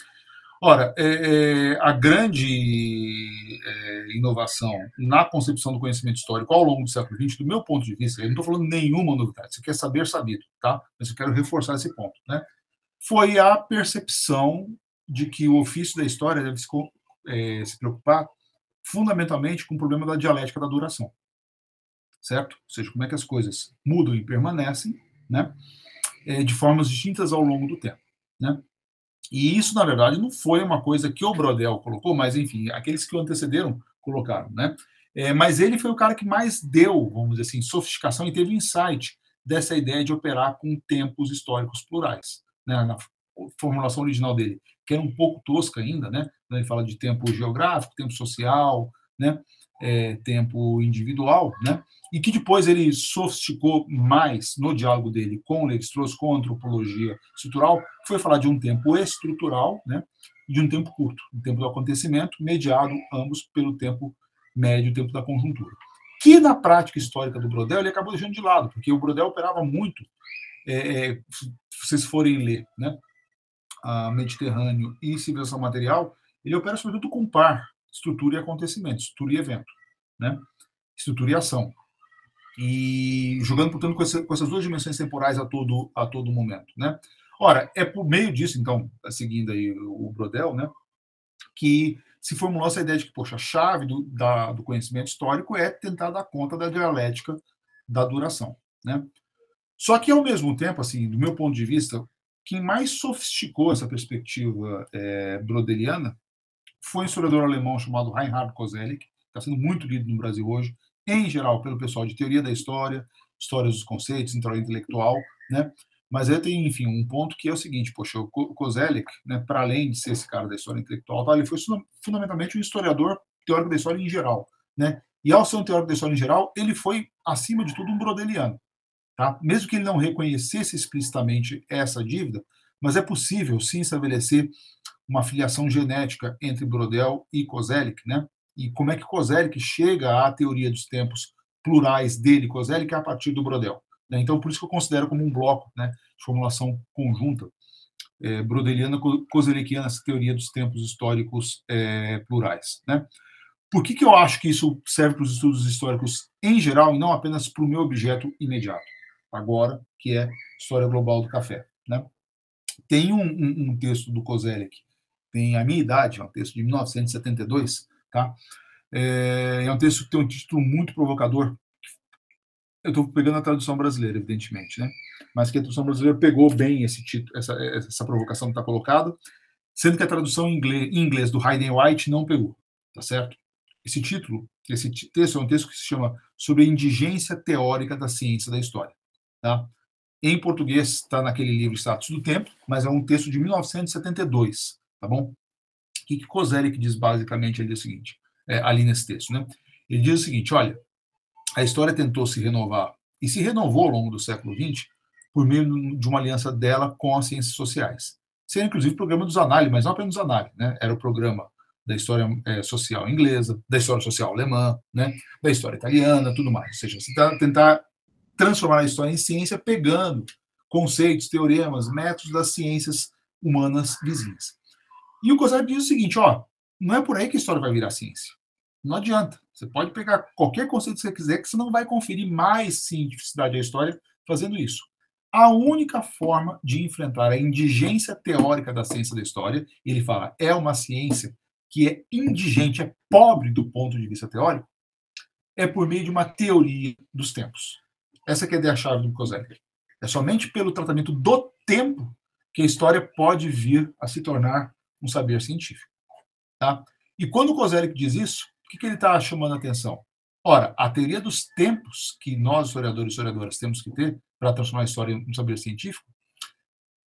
Ora, é, é, a grande é, inovação na concepção do conhecimento histórico ao longo do século XX, do meu ponto de vista, eu não estou falando nenhuma novidade, você quer saber sabido, tá? Mas eu quero reforçar esse ponto, né? Foi a percepção de que o ofício da história deve se, é, se preocupar fundamentalmente com o problema da dialética da duração, certo? Ou seja, como é que as coisas mudam e permanecem, né? É, de formas distintas ao longo do tempo, né? E isso, na verdade, não foi uma coisa que o Brodel colocou, mas, enfim, aqueles que o antecederam colocaram, né? É, mas ele foi o cara que mais deu, vamos dizer assim, sofisticação e teve insight dessa ideia de operar com tempos históricos plurais, né? Na formulação original dele, que era um pouco tosca ainda, né? Ele fala de tempo geográfico, tempo social, né? É, tempo individual, né? E que depois ele sofisticou mais no diálogo dele com Levi-Strauss, com a antropologia estrutural, foi falar de um tempo estrutural né, e de um tempo curto, um tempo do acontecimento, mediado ambos pelo tempo médio, o tempo da conjuntura. Que na prática histórica do Brodel ele acabou deixando de lado, porque o Brodel operava muito, é, é se vocês forem ler né, a Mediterrâneo e Civilização Material, ele opera sobretudo com par, estrutura e acontecimento, estrutura e evento, né? estrutura e ação e jogando, portanto, com, com, essas duas dimensões temporais a todo, a todo momento. Né? Ora, é por meio disso, então, seguindo aí o Brodel, né, que se formulou essa ideia de que, poxa, a chave do, da, do conhecimento histórico é tentar dar conta da dialética da duração. Né? Só que, ao mesmo tempo, assim, do meu ponto de vista, quem mais sofisticou essa perspectiva é, brodeliana foi um historiador alemão chamado Reinhard Koselleck, está sendo muito lido no Brasil hoje, em geral, pelo pessoal de teoria da história, história dos conceitos, intelectual, né? Mas aí tem, enfim, um ponto que é o seguinte, poxa, o Kozelik, né, para além de ser esse cara da história intelectual, tá, ele foi fundamentalmente um historiador teórico da história em geral, né? E ao ser um teórico da história em geral, ele foi, acima de tudo, um brodeliano, tá? Mesmo que ele não reconhecesse explicitamente essa dívida, mas é possível, sim, estabelecer uma filiação genética entre Brodel e Kozelik, né? E como é que Kozelik chega à teoria dos tempos plurais dele, Kozelik, a partir do Brodel. Né? Então, por isso que eu considero como um bloco né, de formulação conjunta, é, brodeliana, kozelikiana, essa teoria dos tempos históricos é, plurais. Né? Por que, que eu acho que isso serve para os estudos históricos em geral e não apenas para o meu objeto imediato, agora, que é História Global do Café? Né? Tem um, um, um texto do Kozelik, tem a minha idade, é um texto de 1972, Tá? É, é um texto que tem um título muito provocador. Eu estou pegando a tradução brasileira, evidentemente, né? mas que a tradução brasileira pegou bem esse título, essa, essa provocação que está colocada, sendo que a tradução em inglês, em inglês do Hayden White não pegou, tá certo? Esse título, esse texto é um texto que se chama Sobre a Indigência Teórica da Ciência da História. Tá? Em português está naquele livro Status do Tempo, mas é um texto de 1972, tá bom? Que, que Kozelik diz basicamente ali é o seguinte, é, ali nesse texto, né? Ele diz o seguinte, olha, a história tentou se renovar e se renovou ao longo do século XX por meio de uma aliança dela com as ciências sociais. Sendo inclusive o programa dos análises, mas não apenas dos análises, né? Era o programa da história é, social inglesa, da história social alemã, né? Da história italiana, tudo mais. Ou seja, você tá, tentar transformar a história em ciência pegando conceitos, teoremas, métodos das ciências humanas vizinhas. E o Gosar diz o seguinte: ó, não é por aí que a história vai virar ciência. Não adianta. Você pode pegar qualquer conceito que você quiser, que você não vai conferir mais cientificidade à história fazendo isso. A única forma de enfrentar a indigência teórica da ciência da história, ele fala, é uma ciência que é indigente, é pobre do ponto de vista teórico, é por meio de uma teoria dos tempos. Essa que é a ideia-chave do Kozelek. É somente pelo tratamento do tempo que a história pode vir a se tornar um saber científico. Tá? E quando o Kozelik diz isso, o que, que ele está chamando a atenção? Ora, a teoria dos tempos que nós, historiadores e historiadoras, temos que ter para transformar a história em um saber científico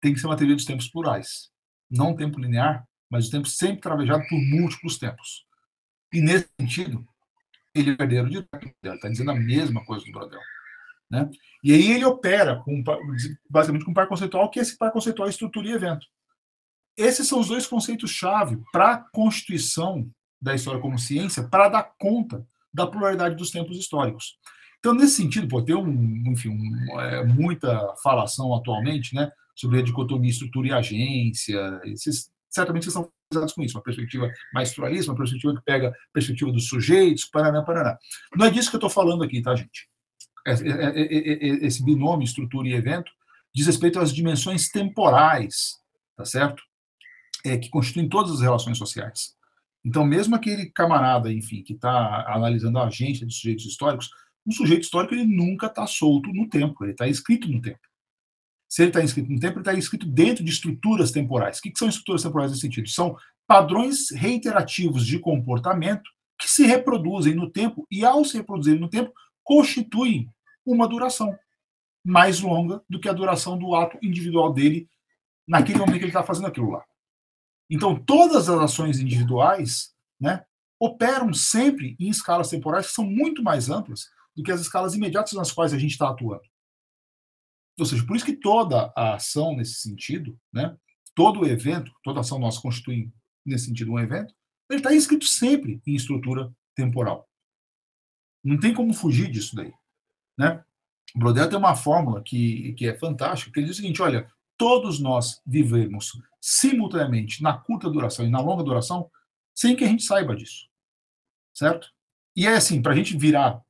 tem que ser uma teoria dos tempos plurais. Não tempo linear, mas o tempo sempre travejado por múltiplos tempos. E nesse sentido, ele é herdeiro de Ele está dizendo a mesma coisa do Brodel. Né? E aí ele opera com, basicamente com um par conceitual, que é esse par conceitual estrutura e evento. Esses são os dois conceitos-chave para a constituição da história como ciência, para dar conta da pluralidade dos tempos históricos. Então, nesse sentido, pô, tem um, enfim, um, é, muita falação atualmente né, sobre a dicotomia estrutura e agência. Esses, certamente vocês estão familiarizados com isso, uma perspectiva mais pluralista, uma perspectiva que pega a perspectiva dos sujeitos, paraná, paraná. Não é disso que eu estou falando aqui, tá, gente? É, é, é, esse binômio estrutura e evento diz respeito às dimensões temporais, tá certo? É, que constituem todas as relações sociais. Então, mesmo aquele camarada, enfim, que está analisando a agência de sujeitos históricos, um sujeito histórico ele nunca está solto no tempo, ele está inscrito no tempo. Se ele está inscrito no tempo, ele está inscrito dentro de estruturas temporais. O que, que são estruturas temporais nesse sentido? São padrões reiterativos de comportamento que se reproduzem no tempo e, ao se reproduzirem no tempo, constituem uma duração mais longa do que a duração do ato individual dele naquele momento que ele está fazendo aquilo lá. Então, todas as ações individuais né, operam sempre em escalas temporais que são muito mais amplas do que as escalas imediatas nas quais a gente está atuando. Ou seja, por isso que toda a ação nesse sentido, né, todo o evento, toda ação nossa constitui nesse sentido um evento, ele está inscrito sempre em estrutura temporal. Não tem como fugir disso daí. Né? O Brodel tem uma fórmula que, que é fantástica, que ele diz o seguinte, olha, todos nós vivemos simultaneamente na curta duração e na longa duração sem que a gente saiba disso. Certo? E é assim, para a gente virar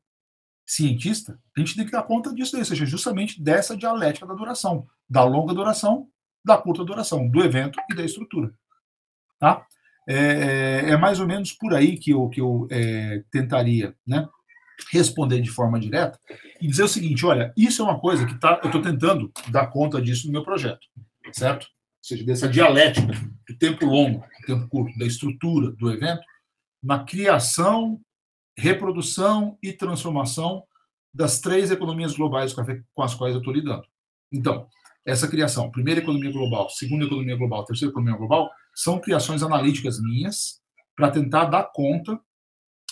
cientista, a gente tem que dar conta disso, ou seja, justamente dessa dialética da duração, da longa duração, da curta duração, do evento e da estrutura. Tá? É, é, é mais ou menos por aí que eu, que eu é, tentaria né, responder de forma direta e dizer o seguinte: olha, isso é uma coisa que tá, eu estou tentando dar conta disso no meu projeto, certo? Seja, dessa dialética do tempo longo, do tempo curto, da estrutura do evento, na criação, reprodução e transformação das três economias globais com as quais eu estou lidando. Então, essa criação, primeira economia global, segunda economia global, terceira economia global, são criações analíticas minhas para tentar dar conta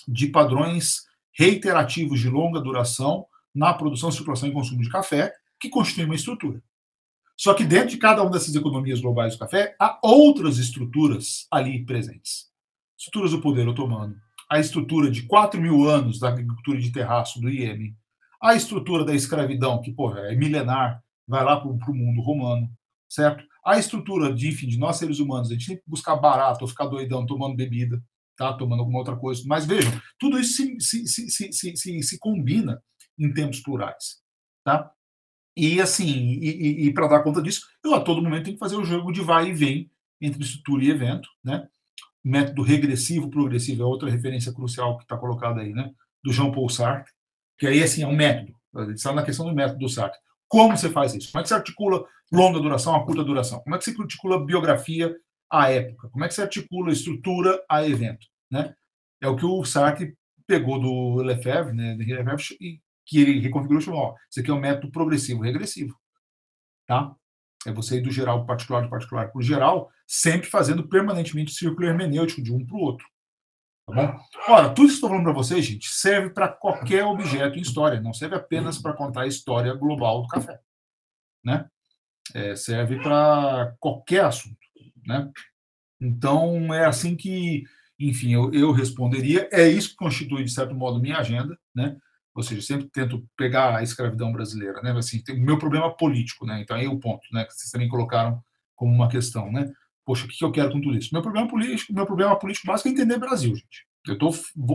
de padrões reiterativos de longa duração na produção, circulação e consumo de café, que constituem uma estrutura. Só que dentro de cada uma dessas economias globais do café, há outras estruturas ali presentes. Estruturas do poder otomano, a estrutura de 4 mil anos da agricultura de terraço do Iêmen, a estrutura da escravidão, que porra, é milenar, vai lá para o mundo romano, certo? A estrutura de, enfim, de nós seres humanos, a gente tem que buscar barato ou ficar doidão tomando bebida, tá? tomando alguma outra coisa. Mas vejam, tudo isso se, se, se, se, se, se combina em tempos plurais. Tá? E assim, e, e, e para dar conta disso, eu a todo momento tenho que fazer o jogo de vai e vem entre estrutura e evento, né? Método regressivo progressivo é outra referência crucial que está colocada aí, né? Do Jean Paul Sartre, que aí assim é um método. Está na questão do método do Sartre. Como você faz isso? Como é que você articula longa duração a curta duração? Como é que você articula biografia à época? Como é que você articula estrutura a evento? Né? É o que o Sartre pegou do Lefebvre, né, Lefebvre e que ele reconfigurou chamou, ó, isso aqui é um método progressivo regressivo. Tá? É você ir do geral para particular, do particular para o geral, sempre fazendo permanentemente o círculo hermenêutico de um para o outro. Tá bom? Ora, tudo isso que estou falando para vocês, gente, serve para qualquer objeto em história, não serve apenas para contar a história global do café. Né? É, serve para qualquer assunto. Né? Então, é assim que, enfim, eu, eu responderia. É isso que constitui, de certo modo, minha agenda. Né? Ou seja, sempre tento pegar a escravidão brasileira. Né? Assim, tem o meu problema político. Né? Então, aí é o ponto né, que vocês também colocaram como uma questão. Né? Poxa, o que eu quero com tudo isso? Meu problema político, meu problema político básico é entender Brasil, gente. Eu estou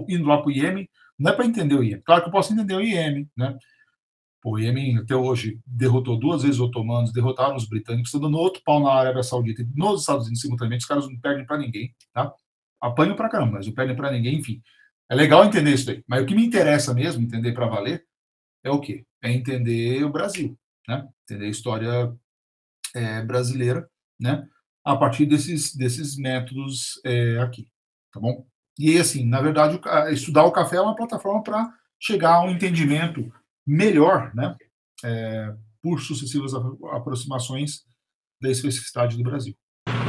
indo lá para o IEM, não é para entender o IEM. Claro que eu posso entender o IEM, né? O Iêmen, até hoje, derrotou duas vezes os otomanos, derrotaram os britânicos, estão dando outro pau na Arábia Saudita e nos Estados Unidos simultaneamente. Os caras não perdem para ninguém, tá? Apanham para caramba, mas não perdem para ninguém, enfim. É legal entender isso aí. Mas o que me interessa mesmo, entender para valer, é o quê? É entender o Brasil, né? Entender a história é, brasileira, né? A partir desses, desses métodos é, aqui, tá bom? E assim, na verdade, estudar o café é uma plataforma para chegar a um entendimento melhor, né, é, por sucessivas aproximações da especificidade do Brasil.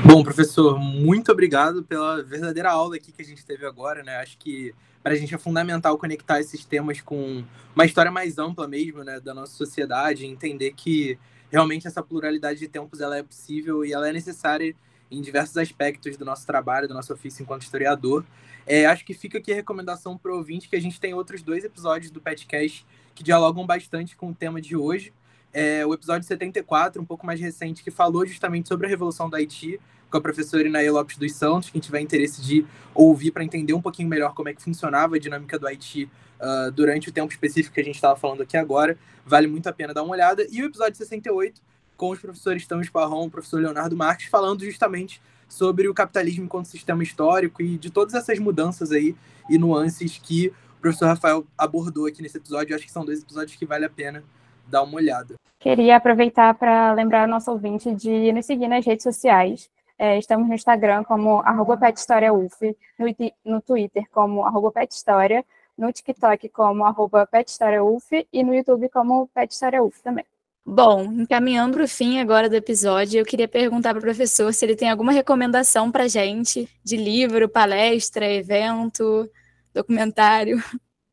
Bom, professor, muito obrigado pela verdadeira aula aqui que a gente teve agora, né? Acho que para a gente é fundamental conectar esses temas com uma história mais ampla mesmo, né, da nossa sociedade, entender que realmente essa pluralidade de tempos ela é possível e ela é necessária em diversos aspectos do nosso trabalho, do nosso ofício enquanto historiador. É, acho que fica aqui a recomendação para o ouvinte que a gente tem outros dois episódios do podcast que dialogam bastante com o tema de hoje. É, o episódio 74, um pouco mais recente, que falou justamente sobre a Revolução do Haiti, com a professora Inaê Lopes dos Santos. Quem tiver interesse de ouvir para entender um pouquinho melhor como é que funcionava a dinâmica do Haiti uh, durante o tempo específico que a gente estava falando aqui agora, vale muito a pena dar uma olhada. E o episódio 68, com os professores Tão Esparrão e o professor Leonardo Marques, falando justamente sobre o capitalismo enquanto sistema histórico e de todas essas mudanças aí e nuances que o professor Rafael abordou aqui nesse episódio. Eu acho que são dois episódios que vale a pena dar uma olhada. Queria aproveitar para lembrar o nosso ouvinte de nos seguir nas redes sociais. É, estamos no Instagram como arroba pethistoriauf, no, no Twitter como arroba pethistoria, no TikTok como arroba pethistoriauf e no YouTube como pethistoriauf também. Bom, encaminhando para o fim agora do episódio, eu queria perguntar para o professor se ele tem alguma recomendação para gente de livro, palestra, evento, documentário.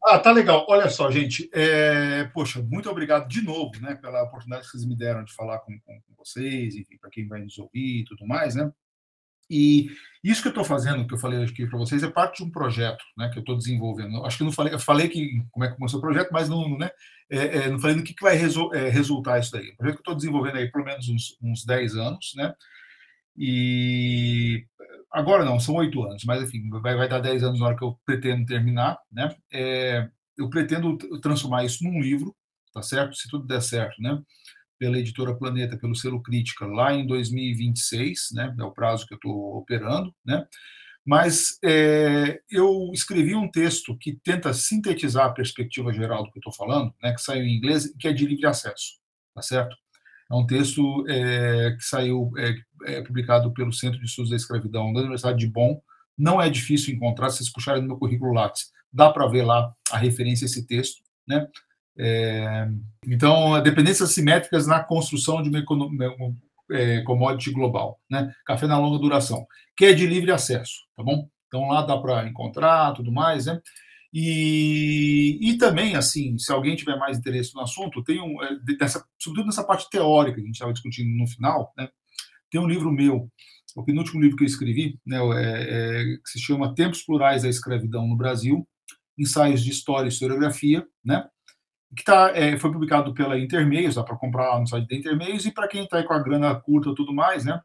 Ah, tá legal. Olha só, gente. É... Poxa, muito obrigado de novo, né, pela oportunidade que vocês me deram de falar com, com, com vocês, enfim, para quem vai nos ouvir e tudo mais, né? E isso que eu estou fazendo, que eu falei aqui para vocês, é parte de um projeto né, que eu estou desenvolvendo. Acho que não falei, eu falei que como é que começou o projeto, mas não, né, é, é, não falei no que, que vai é, resultar isso daí. O projeto que eu estou desenvolvendo aí pelo menos uns, uns 10 anos, né? E agora não, são oito anos, mas enfim, vai, vai dar 10 anos na hora que eu pretendo terminar, né? É, eu pretendo transformar isso num livro, tá certo? Se tudo der certo, né? pela editora Planeta, pelo selo Crítica, lá em 2026, né? É o prazo que eu estou operando, né? Mas é, eu escrevi um texto que tenta sintetizar a perspectiva geral do que eu estou falando, né? Que saiu em inglês, que é de livre acesso, tá certo? É um texto é, que saiu é, é publicado pelo Centro de Estudos da Escravidão da Universidade de Bonn. Não é difícil encontrar, se vocês puxarem no meu currículo Lattes, dá para ver lá a referência a esse texto, né? É, então, dependências simétricas na construção de uma, economia, é, commodity global, né? Café na longa duração, que é de livre acesso, tá bom? Então lá dá para encontrar, tudo mais, né? E, e também, assim, se alguém tiver mais interesse no assunto, tem um, é, dessa, sobretudo nessa parte teórica que a gente estava discutindo no final, né? Tem um livro meu, o penúltimo livro que eu escrevi, né, é, é, que se chama Tempos Plurais da Escravidão no Brasil, ensaios de história e historiografia, né? que tá, é, foi publicado pela Intermeios, dá para comprar lá no site da Intermeios, e para quem está com a grana curta e tudo mais, né?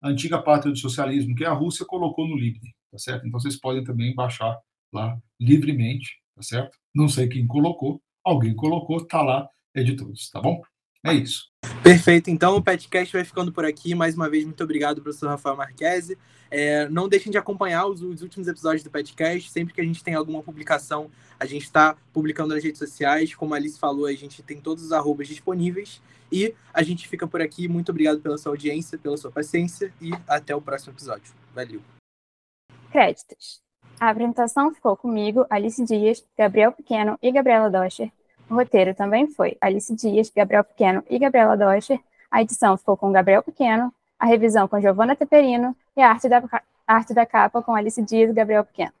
A antiga pátria do socialismo, que é a Rússia, colocou no Libri, tá certo? Então vocês podem também baixar lá livremente, tá certo? Não sei quem colocou, alguém colocou, tá lá, é de todos, tá bom? É isso. Perfeito. Então o podcast vai ficando por aqui. Mais uma vez, muito obrigado, professor Rafael Marquese. É, não deixem de acompanhar os, os, últimos episódios do podcast. Sempre que a gente tem alguma publicação, a gente está publicando nas redes sociais. Como a Alice falou, a gente tem todos os arrobas disponíveis. E a gente fica por aqui. Muito obrigado pela sua audiência, pela sua paciência e até o próximo episódio. Valeu. Créditos. A apresentação ficou comigo, Alice Dias, Gabriel Pequeno e Gabriela Doscher. O roteiro também foi Alice Dias, Gabriel Pequeno e Gabriela Doscher. A edição ficou com Gabriel Pequeno, a revisão com Giovanna Teperino e a arte da, a arte da capa com Alice Dias e Gabriel Pequeno.